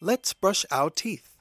Let's brush our teeth.